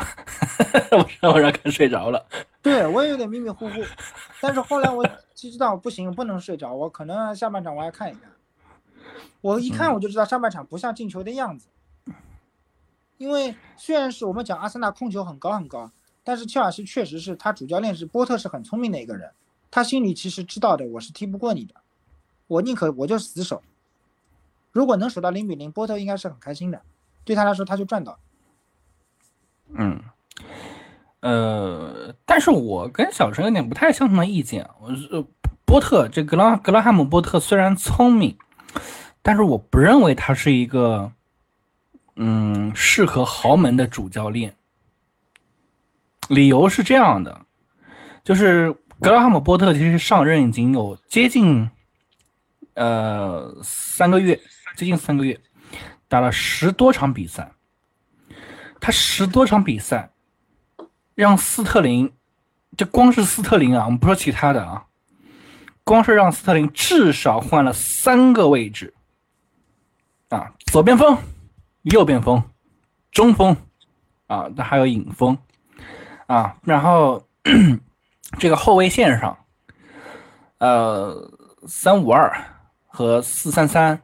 我上半场看睡着了。对我也有点迷迷糊糊，但是后来我就知道不行，不能睡着，我可能下半场我要看一看。我一看我就知道上半场不像进球的样子，因为虽然是我们讲阿森纳控球很高很高，但是切尔西确实是他主教练是波特是很聪明的一个人，他心里其实知道的，我是踢不过你的，我宁可我就死守，如果能守到零比零，波特应该是很开心的，对他来说他就赚到。嗯，呃，但是我跟小陈有点不太相同的意见，我是波特这格拉格拉汉姆波特虽然聪明。但是我不认为他是一个，嗯，适合豪门的主教练。理由是这样的，就是格拉汉姆波特其实上任已经有接近呃三个月，最近三个月，打了十多场比赛。他十多场比赛，让斯特林，这光是斯特林啊，我们不说其他的啊，光是让斯特林至少换了三个位置，啊，左边锋、右边锋、中锋，啊，那还有影锋，啊，然后 这个后卫线上，呃，三五二和四三三，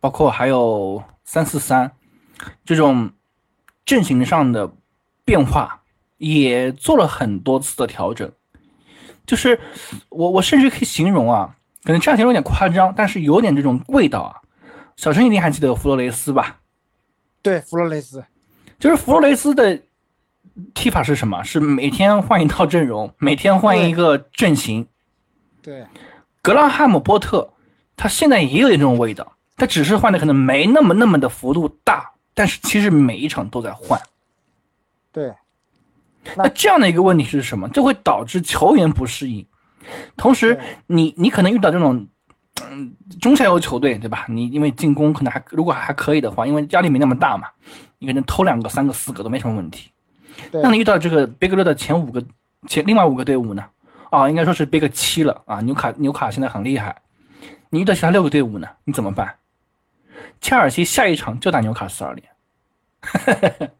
包括还有三四三这种。阵型上的变化也做了很多次的调整，就是我我甚至可以形容啊，可能这样形容有点夸张，但是有点这种味道啊。小陈一定还记得弗洛雷斯吧？对，弗洛雷斯，就是弗洛雷斯的踢法是什么？是每天换一套阵容，每天换一个阵型。对，格拉汉姆波特他现在也有点这种味道，他只是换的可能没那么那么的幅度大。但是其实每一场都在换，对。那这样的一个问题是什么？这会导致球员不适应。同时，你你可能遇到这种嗯中下游球队，对吧？你因为进攻可能还如果还可以的话，因为压力没那么大嘛，你可能偷两个、三个、四个都没什么问题。那你遇到这个贝格勒的前五个前另外五个队伍呢？啊，应该说是贝格七了啊。纽卡纽卡现在很厉害，你遇到其他六个队伍呢？你怎么办？切尔西下一场就打纽卡斯尔联，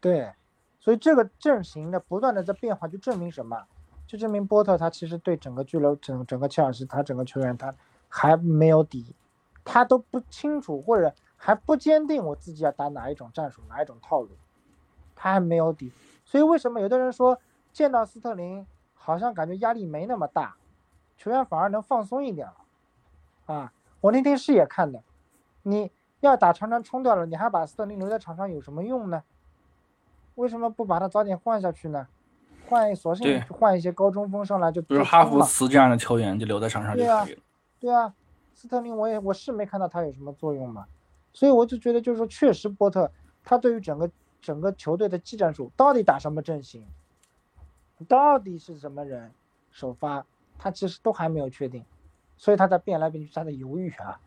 对，所以这个阵型的不断的在变化，就证明什么？就证明波特他其实对整个俱乐、整整个切尔西，他整个球员他还没有底，他都不清楚或者还不坚定我自己要打哪一种战术、哪一种套路，他还没有底。所以为什么有的人说见到斯特林好像感觉压力没那么大，球员反而能放松一点了？啊，我那天是也看的。你要打长传冲掉了，你还把斯特林留在场上有什么用呢？为什么不把他早点换下去呢？换索性换一些高中锋上来就。比如哈弗茨这样的球员就留在场上就可以了。对啊，对啊，斯特林我也我是没看到他有什么作用嘛，所以我就觉得就是说，确实波特他对于整个整个球队的技战术到底打什么阵型，到底是什么人首发，他其实都还没有确定，所以他在变来变去，他在犹豫啊。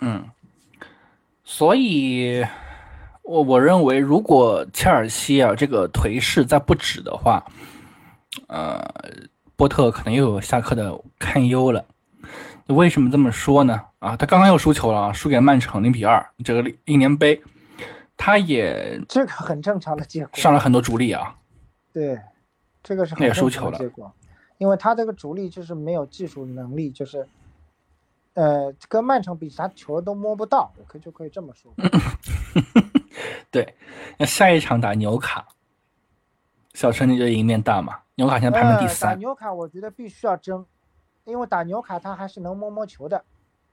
嗯，所以，我我认为，如果切尔西啊这个颓势再不止的话，呃，波特可能又有下课的堪忧了。为什么这么说呢？啊，他刚刚又输球了啊，输给曼城零比二，这个一年杯，他也这个很正常的结果，上了很多主力啊。对，这个是很也输球了，结果，因为他这个主力就是没有技术能力，就是。呃，跟曼城比，啥球都摸不到，我可就可以这么说。对，那下一场打纽卡，小陈你觉得赢面大吗？纽卡现在排名第三。打纽卡，我觉得必须要争，因为打纽卡他还是能摸摸球的，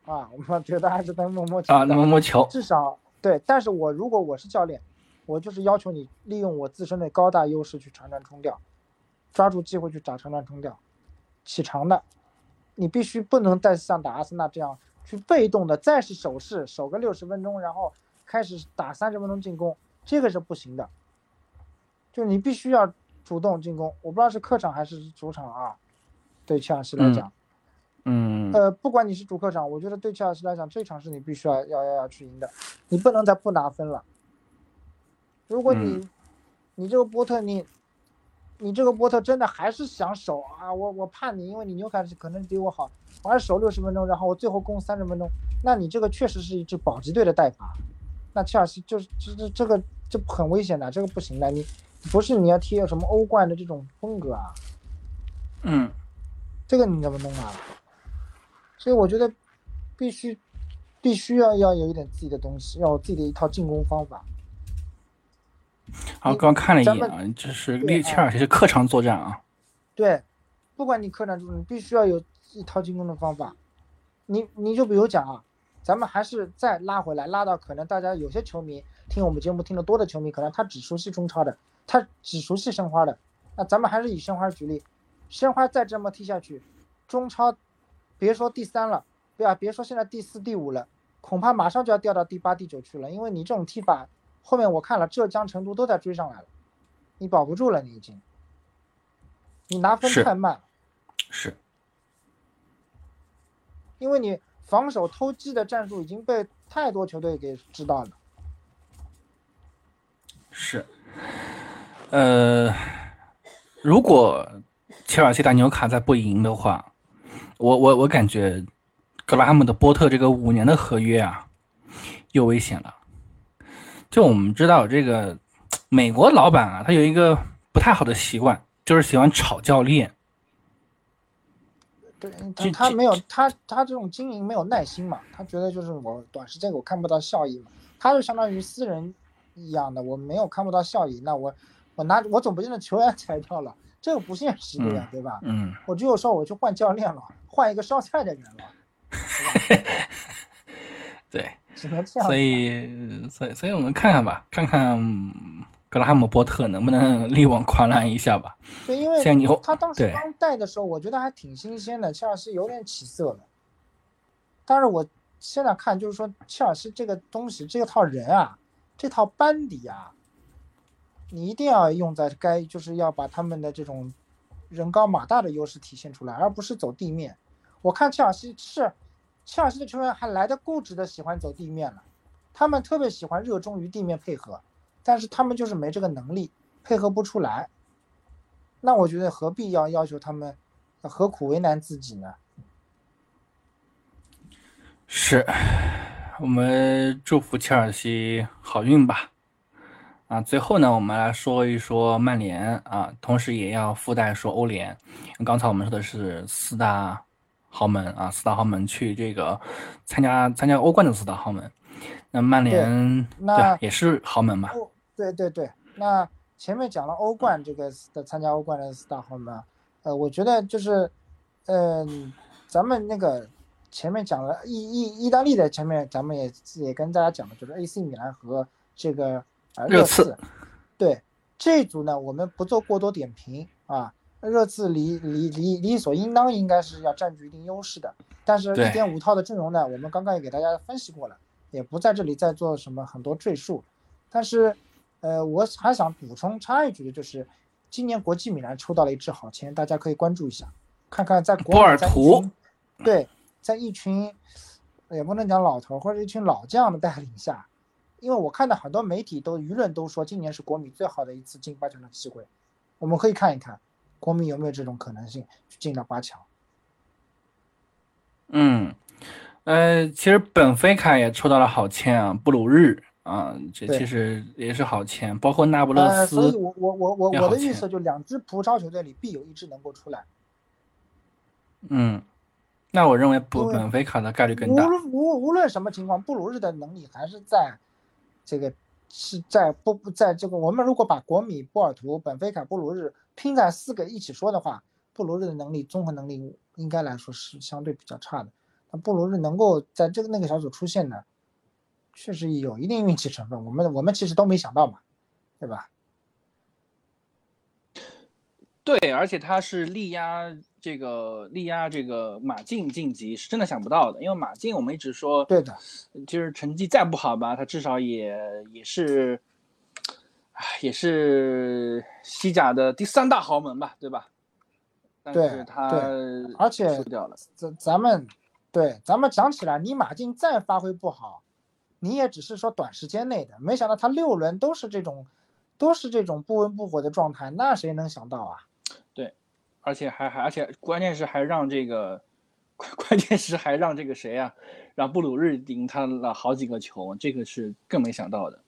啊，我们觉得还是能摸摸球。啊，能摸摸球。至少对，但是我如果我是教练，我就是要求你利用我自身的高大优势去长传冲吊，抓住机会去打长传冲吊，起长的。你必须不能再像打阿森纳这样去被动的，再是守势守个六十分钟，然后开始打三十分钟进攻，这个是不行的。就你必须要主动进攻，我不知道是客场还是主场啊。对切尔西来讲，嗯，呃，不管你是主客场，我觉得对切尔西来讲，这场是你必须要要要要去赢的，你不能再不拿分了。如果你你这个波特你。你这个波特真的还是想守啊？我我怕你，因为你纽卡可能比我好，我还是守六十分钟，然后我最后攻三十分钟，那你这个确实是一支保级队的代罚，那切尔西就是这这这个这很危险的，这个不行的，你不是你要踢什么欧冠的这种风格啊？嗯，这个你怎么弄啊？所以我觉得必须必须要要有一点自己的东西，要有自己的一套进攻方法。好，刚看了一眼啊，这是列切尔西是客场作战啊。对，不管你客场作战，必须要有一套进攻的方法。你你就比如讲啊，咱们还是再拉回来，拉到可能大家有些球迷听我们节目听得多的球迷，可能他只熟悉中超的，他只熟悉申花的。那咱们还是以申花举例，申花再这么踢下去，中超别说第三了，对吧？别说现在第四、第五了，恐怕马上就要掉到第八、第九去了，因为你这种踢法。后面我看了浙江、成都都在追上来了，你保不住了，你已经，你拿分太慢了，是因为你防守偷鸡的战术已经被太多球队给知道了。是，呃，如果切尔西打纽卡再不赢的话，我我我感觉格拉姆的波特这个五年的合约啊，又危险了。就我们知道，这个美国老板啊，他有一个不太好的习惯，就是喜欢炒教练。对他，他没有他他这种经营没有耐心嘛，他觉得就是我短时间我看不到效益嘛，他就相当于私人一样的，我没有看不到效益，那我我拿我总不见得球员裁掉了，这个不现实的呀，对吧？嗯，我只有说我去换教练了，换一个烧菜的人了，对，只能这样。所以所以所以我们看看吧，看看格拉姆波特能不能力挽狂澜一下吧。对，因为像你他当时刚带的时候，我觉得还挺新鲜的，切尔西有点起色了。但是我现在看，就是说切尔西这个东西，这套人啊，这套班底啊，你一定要用在该，就是要把他们的这种人高马大的优势体现出来，而不是走地面。我看切尔西是，切尔西的球员还来的固执的喜欢走地面了，他们特别喜欢热衷于地面配合，但是他们就是没这个能力，配合不出来。那我觉得何必要要求他们，何苦为难自己呢？是我们祝福切尔西好运吧。啊，最后呢，我们来说一说曼联啊，同时也要附带说欧联。刚才我们说的是四大豪门啊，四大豪门去这个参加参加欧冠的四大豪门。那曼联那也是豪门嘛？哦，对对对，那前面讲了欧冠这个的参加欧冠的四大豪门，呃，我觉得就是，嗯、咱们那个前面讲了意意意大利的前面咱们也也跟大家讲了，就是 AC 米兰和这个呃热刺刺，对这一组呢，我们不做过多点评啊。热刺理理理理所应当应该是要占据一定优势的，但是对一点五套的阵容呢，我们刚刚也给大家分析过了，也不在这里再做什么很多赘述。但是，呃，我还想补充插一句的就是，今年国际米兰抽到了一支好签，大家可以关注一下，看看在国波尔图对，在一群也不能讲老头或者一群老将的带领下，因为我看到很多媒体都舆论都说今年是国米最好的一次进八强的机会，我们可以看一看国米有没有这种可能性去进到八强。嗯，呃，其实本菲卡也抽到了好签啊，布鲁日啊，这其实也是好签，包括那不勒呃，所以斯，我我我我我的预测就两支葡超球队里必有一支能够出来。嗯，那我认为不本菲卡的概率更大。无论无无论什么情况，布鲁日的能力还是在，这个是在不不在这个我们如果把国米、波尔图、本菲卡、布鲁日拼在四个一起说的话，布鲁日的能力综合能力应该来说是相对比较差的。那布鲁日能够在这个那个小组出现呢，确实有一定运气成分。我们我们其实都没想到嘛，对吧？对，而且他是力压这个力压这个马竞晋级，是真的想不到的。因为马竞我们一直说，对的，就是成绩再不好吧，他至少也也是，唉，也是西甲的第三大豪门吧，对吧？但对是他对而且输掉了。咱咱们对咱们讲起来，你马竞再发挥不好，你也只是说短时间内的，没想到他六轮都是这种，都是这种不温不火的状态，那谁能想到啊？对而且还还而且关键是还让这个，关关键是还让这个谁啊，让布鲁日赢他了好几个球，这个是更没想到的。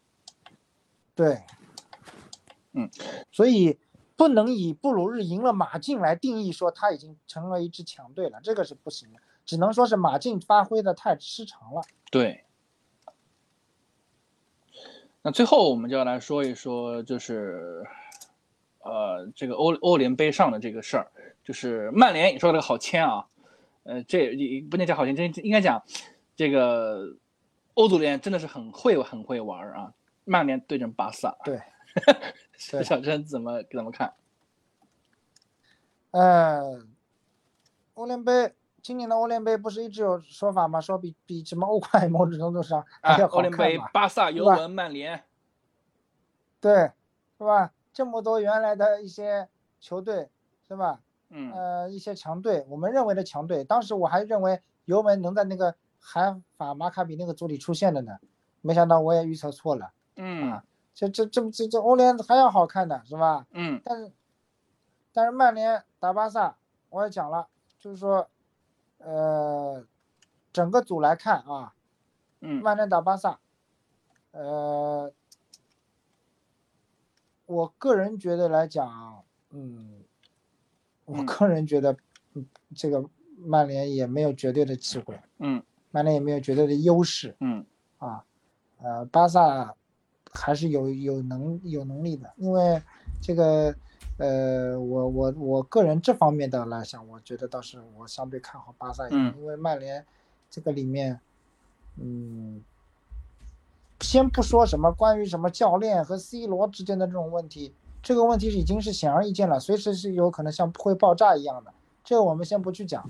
对，嗯，所以不能以布鲁日赢了马竞来定义说他已经成了一支强队了，这个是不行的，只能说是马竞发挥的太失常了。对。那最后我们就要来说一说，就是，呃，这个欧欧联杯上的这个事儿，就是曼联也说了个好签啊，呃，这也不能讲好签，这应该讲，这个欧足联真的是很会很会玩啊。曼联对阵巴萨，对 小陈怎么怎么看？呃，欧联杯今年的欧联杯不是一直有说法吗？说比比什么欧冠某种程度上还啊要，欧联杯？巴萨、尤文、曼联，对，是吧？这么多原来的一些球队，是吧？嗯呃，一些强队，我们认为的强队，当时我还认为尤文能在那个海法马卡比那个组里出现的呢，没想到我也预测错了。嗯啊这这这这这欧联还要好看的是吧？嗯。但是但是曼联打巴萨，我也讲了，就是说，呃，整个组来看啊，嗯。曼联打巴萨，呃，我个人觉得来讲，嗯，我嗯。个人觉得，嗯，这个曼联也没有绝对的机会，嗯。曼联也没有绝对的优势嗯。啊，呃，巴萨还是有有能有能力的，因为这个，呃，我我我个人这方面的来讲，我觉得倒是我相对看好巴萨一点，嗯。因为曼联这个里面，嗯，先不说什么关于什么教练和 C 罗之间的这种问题，这个问题已经是显而易见了，随时是有可能像会爆炸一样的，这个我们先不去讲，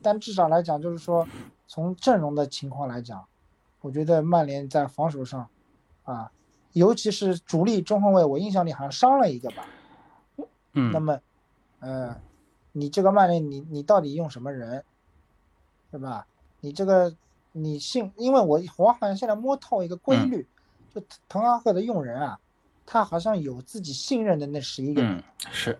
但至少来讲，就是说从阵容的情况来讲，我觉得曼联在防守上，啊，尤其是主力中后卫，我印象里好像伤了一个吧，那嗯么，呃，你这个曼联，你你到底用什么人，对吧？你这个你信，因为我我好像现在摸透一个规嗯。律，就滕哈赫的用人啊，他好像有自己信任的那十一个人，嗯是。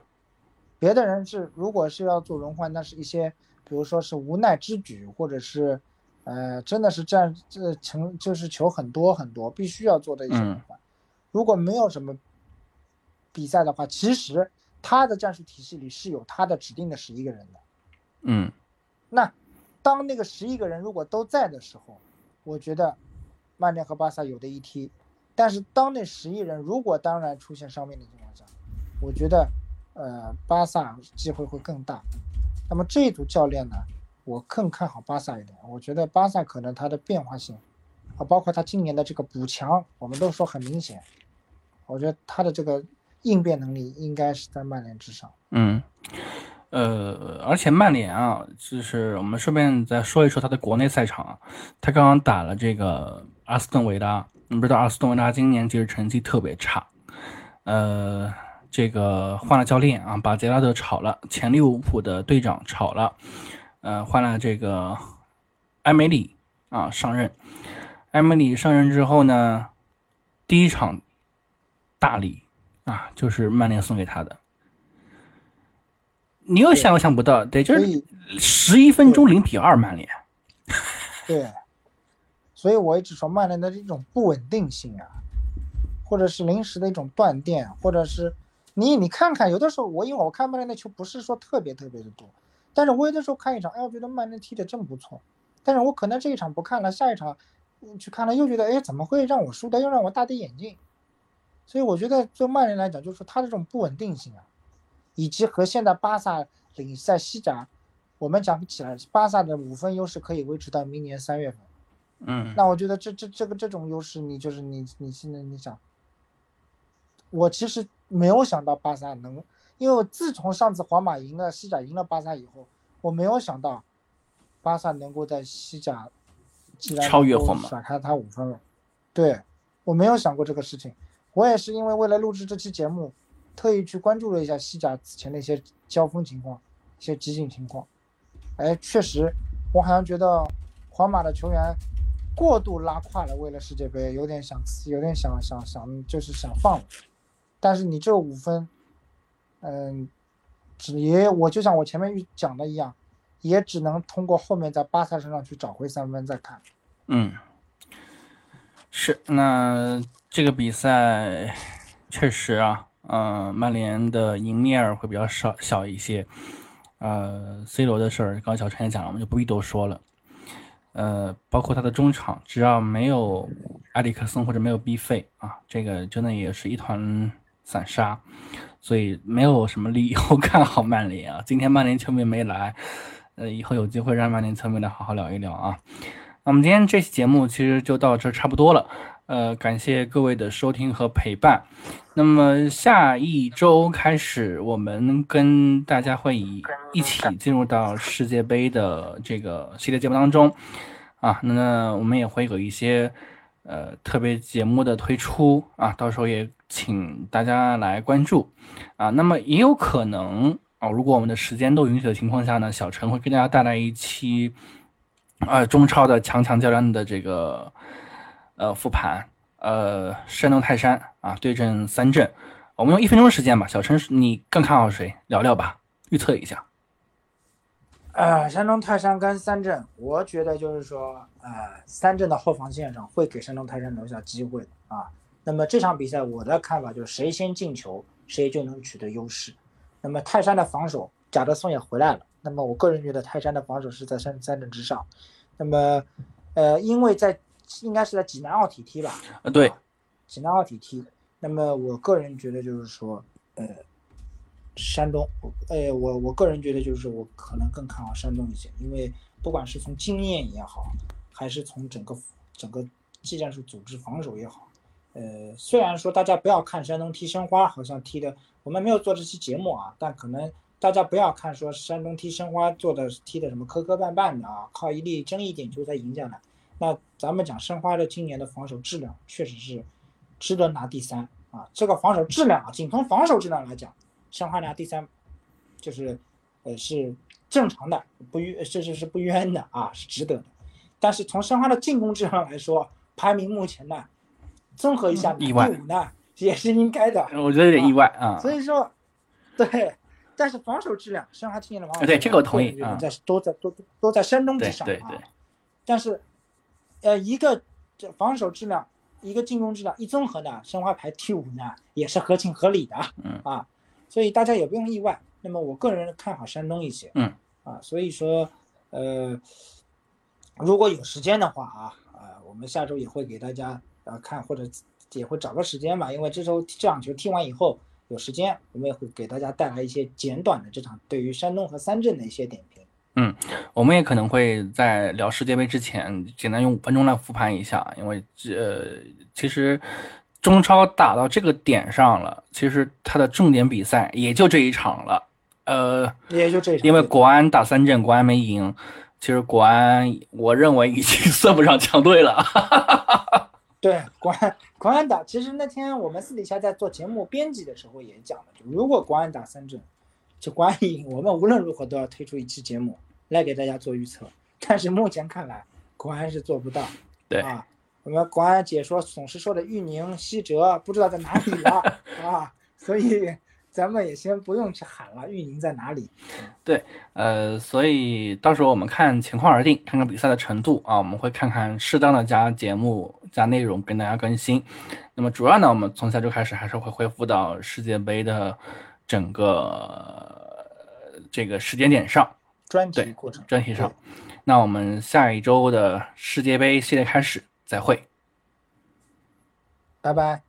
别的人是如果是要做轮换，那是一些比如说是无奈之举，或者是呃真的是占这成就是球很多很多，必须要做的一些。如果没有什么比赛的话，其实他的战术体系里是有他的指定的十一个人的。嗯那当那个十一个人如果都在的时候，我觉得曼联和巴萨有的一踢。但是当那十一人如果当然出现伤病的情况下，我觉得呃巴萨机会会更大。那么这一组教练呢，我更看好巴萨一点。我觉得巴萨可能它的变化性啊，包括他今年的这个补强，我们都说很明显。我觉得他的这个应变能力应该是在曼联之上。嗯。呃，而且曼联啊，就是我们顺便再说一说他的国内赛场啊，他刚刚打了这个阿斯顿维拉，你不知道阿斯顿维拉今年其实成绩特别差，呃，这个换了教练啊，把杰拉德炒了，前利物浦的队长炒了，呃，换了这个埃梅里啊上任，埃梅里上任之后呢，第一场大礼啊，就是曼联送给他的。你又想都想不到，对，就是十一分钟零比二曼联，对，所以我一直说曼联的这种不稳定性啊，或者是临时的一种断电，或者是你你看看，有的时候我因为我看曼联的球不是说特别特别的多，但是我有的时候看一场，哎，我觉得曼联踢的真不错，但是我可能这一场不看了，下一场嗯去看了，又觉得哎怎么会让我输的，又让我大跌眼镜，所以我觉得对曼联来讲，就是说他这种不稳定性啊，以及和现在巴萨领在西甲。我们讲起来，巴萨的五分优势可以维持到明年三月份。嗯那我觉得这这这个这种优势，你就是你你现在你想，我其实没有想到巴萨能，因为我自从上次皇马赢了西甲赢了巴萨以后，我没有想到巴萨能够在西甲超越皇马甩开他五分了。对，我没有想过这个事情。我也是因为为了录制这期节目，特意去关注了一下西甲此前的一些交锋情况、一些集锦情况。哎，确实，我好像觉得皇马的球员过度拉胯了，为了世界杯有点想，有点想想想，就是想放了。但是你这五分，嗯，只也我就像我前面讲的一样，也只能通过后面在巴萨身上去找回三分再看。嗯，是，那这个比赛确实啊，呃，曼联的赢面儿会比较少小一些。呃，C 罗的事儿，刚刚小陈也讲了，我们就不必多说了。呃，包括他的中场，只要没有埃里克森或者没有 B 费啊，这个真的也是一团散沙，所以没有什么理由 看好曼联啊。今天曼联球迷没来，呃，以后有机会让曼联球迷来好好聊一聊啊。那我们今天这期节目其实就到这差不多了，呃，感谢各位的收听和陪伴。那么下一周开始，我们跟大家会以一起进入到世界杯的这个系列节目当中啊。那我们也会有一些呃特别节目的推出啊，到时候也请大家来关注啊。那么也有可能啊，如果我们的时间都允许的情况下呢，小陈会给大家带来一期呃中超的强强较量的这个呃复盘，呃山东泰山啊对阵三镇，我们用一分钟时间吧。小陈，你更看好谁？聊聊吧，预测一下。呃，山东泰山跟三镇，我觉得就是说，呃，三镇的后防线上会给山东泰山留下机会啊。那么这场比赛，我的看法就是谁先进球，谁就能取得优势。那么泰山的防守，贾德松也回来了。那么我个人觉得泰山的防守是在三三镇之上。那么，呃，因为在应该是在济南奥体踢吧？呃，对，济南奥体踢。那么我个人觉得就是说，呃。山东，呃，我我个人觉得就是我可能更看好山东一些，因为不管是从经验也好，还是从整个整个技战术组织防守也好，呃，虽然说大家不要看山东踢申花，好像踢的我们没有做这期节目啊，但可能大家不要看说山东踢申花做的踢的什么磕磕绊绊的啊，靠一粒争议点球才赢下来。那咱们讲申花的今年的防守质量确实是值得拿第三啊，这个防守质量啊，仅从防守质量来讲。申花拿第三，就是，呃，是正常的，不冤，这是是不冤的啊，是值得的。但是从申花的进攻质量来说，排名目前呢，综合一下第五呢，也是应该的。我觉得有点意外啊。所以说，对，但是防守质量，申花今年的防守，对这个我同意啊，在都在都都在山东之上啊。但是，呃，一个这防守质量，一个进攻质量一综合呢，申花排第五呢，也是合情合理的。嗯啊。所以大家也不用意外。那么我个人看好山东一些，嗯，啊，所以说，呃，如果有时间的话啊，啊，我们下周也会给大家啊看，或者也会找个时间吧，因为这周这场球踢完以后有时间，我们也会给大家带来一些简短的这场对于山东和三镇的一些点评。嗯，我们也可能会在聊世界杯之前，简单用五分钟来复盘一下，因为这呃其实。中超打到这个点上了，其实他的重点比赛也就这一场了，呃，也就这一场，因为国安打三镇，国安没赢，其实国安我认为已经 算不上强队了。对，国安国安打，其实那天我们私底下在做节目编辑的时候也讲了，就如果国安打三镇，就国安赢，我们无论如何都要推出一期节目来给大家做预测。但是目前看来，国安是做不到，对啊。我们国安解说总是说的玉宁、西哲不知道在哪里了 啊，所以咱们也先不用去喊了。玉宁在哪里？对，呃，所以到时候我们看情况而定，看看比赛的程度啊，我们会看看适当的加节目、加内容跟大家更新。那么主要呢，我们从下周开始还是会恢复到世界杯的整个这个时间点上，专题过程，专题上。那我们下一周的世界杯系列开始。再会，拜拜。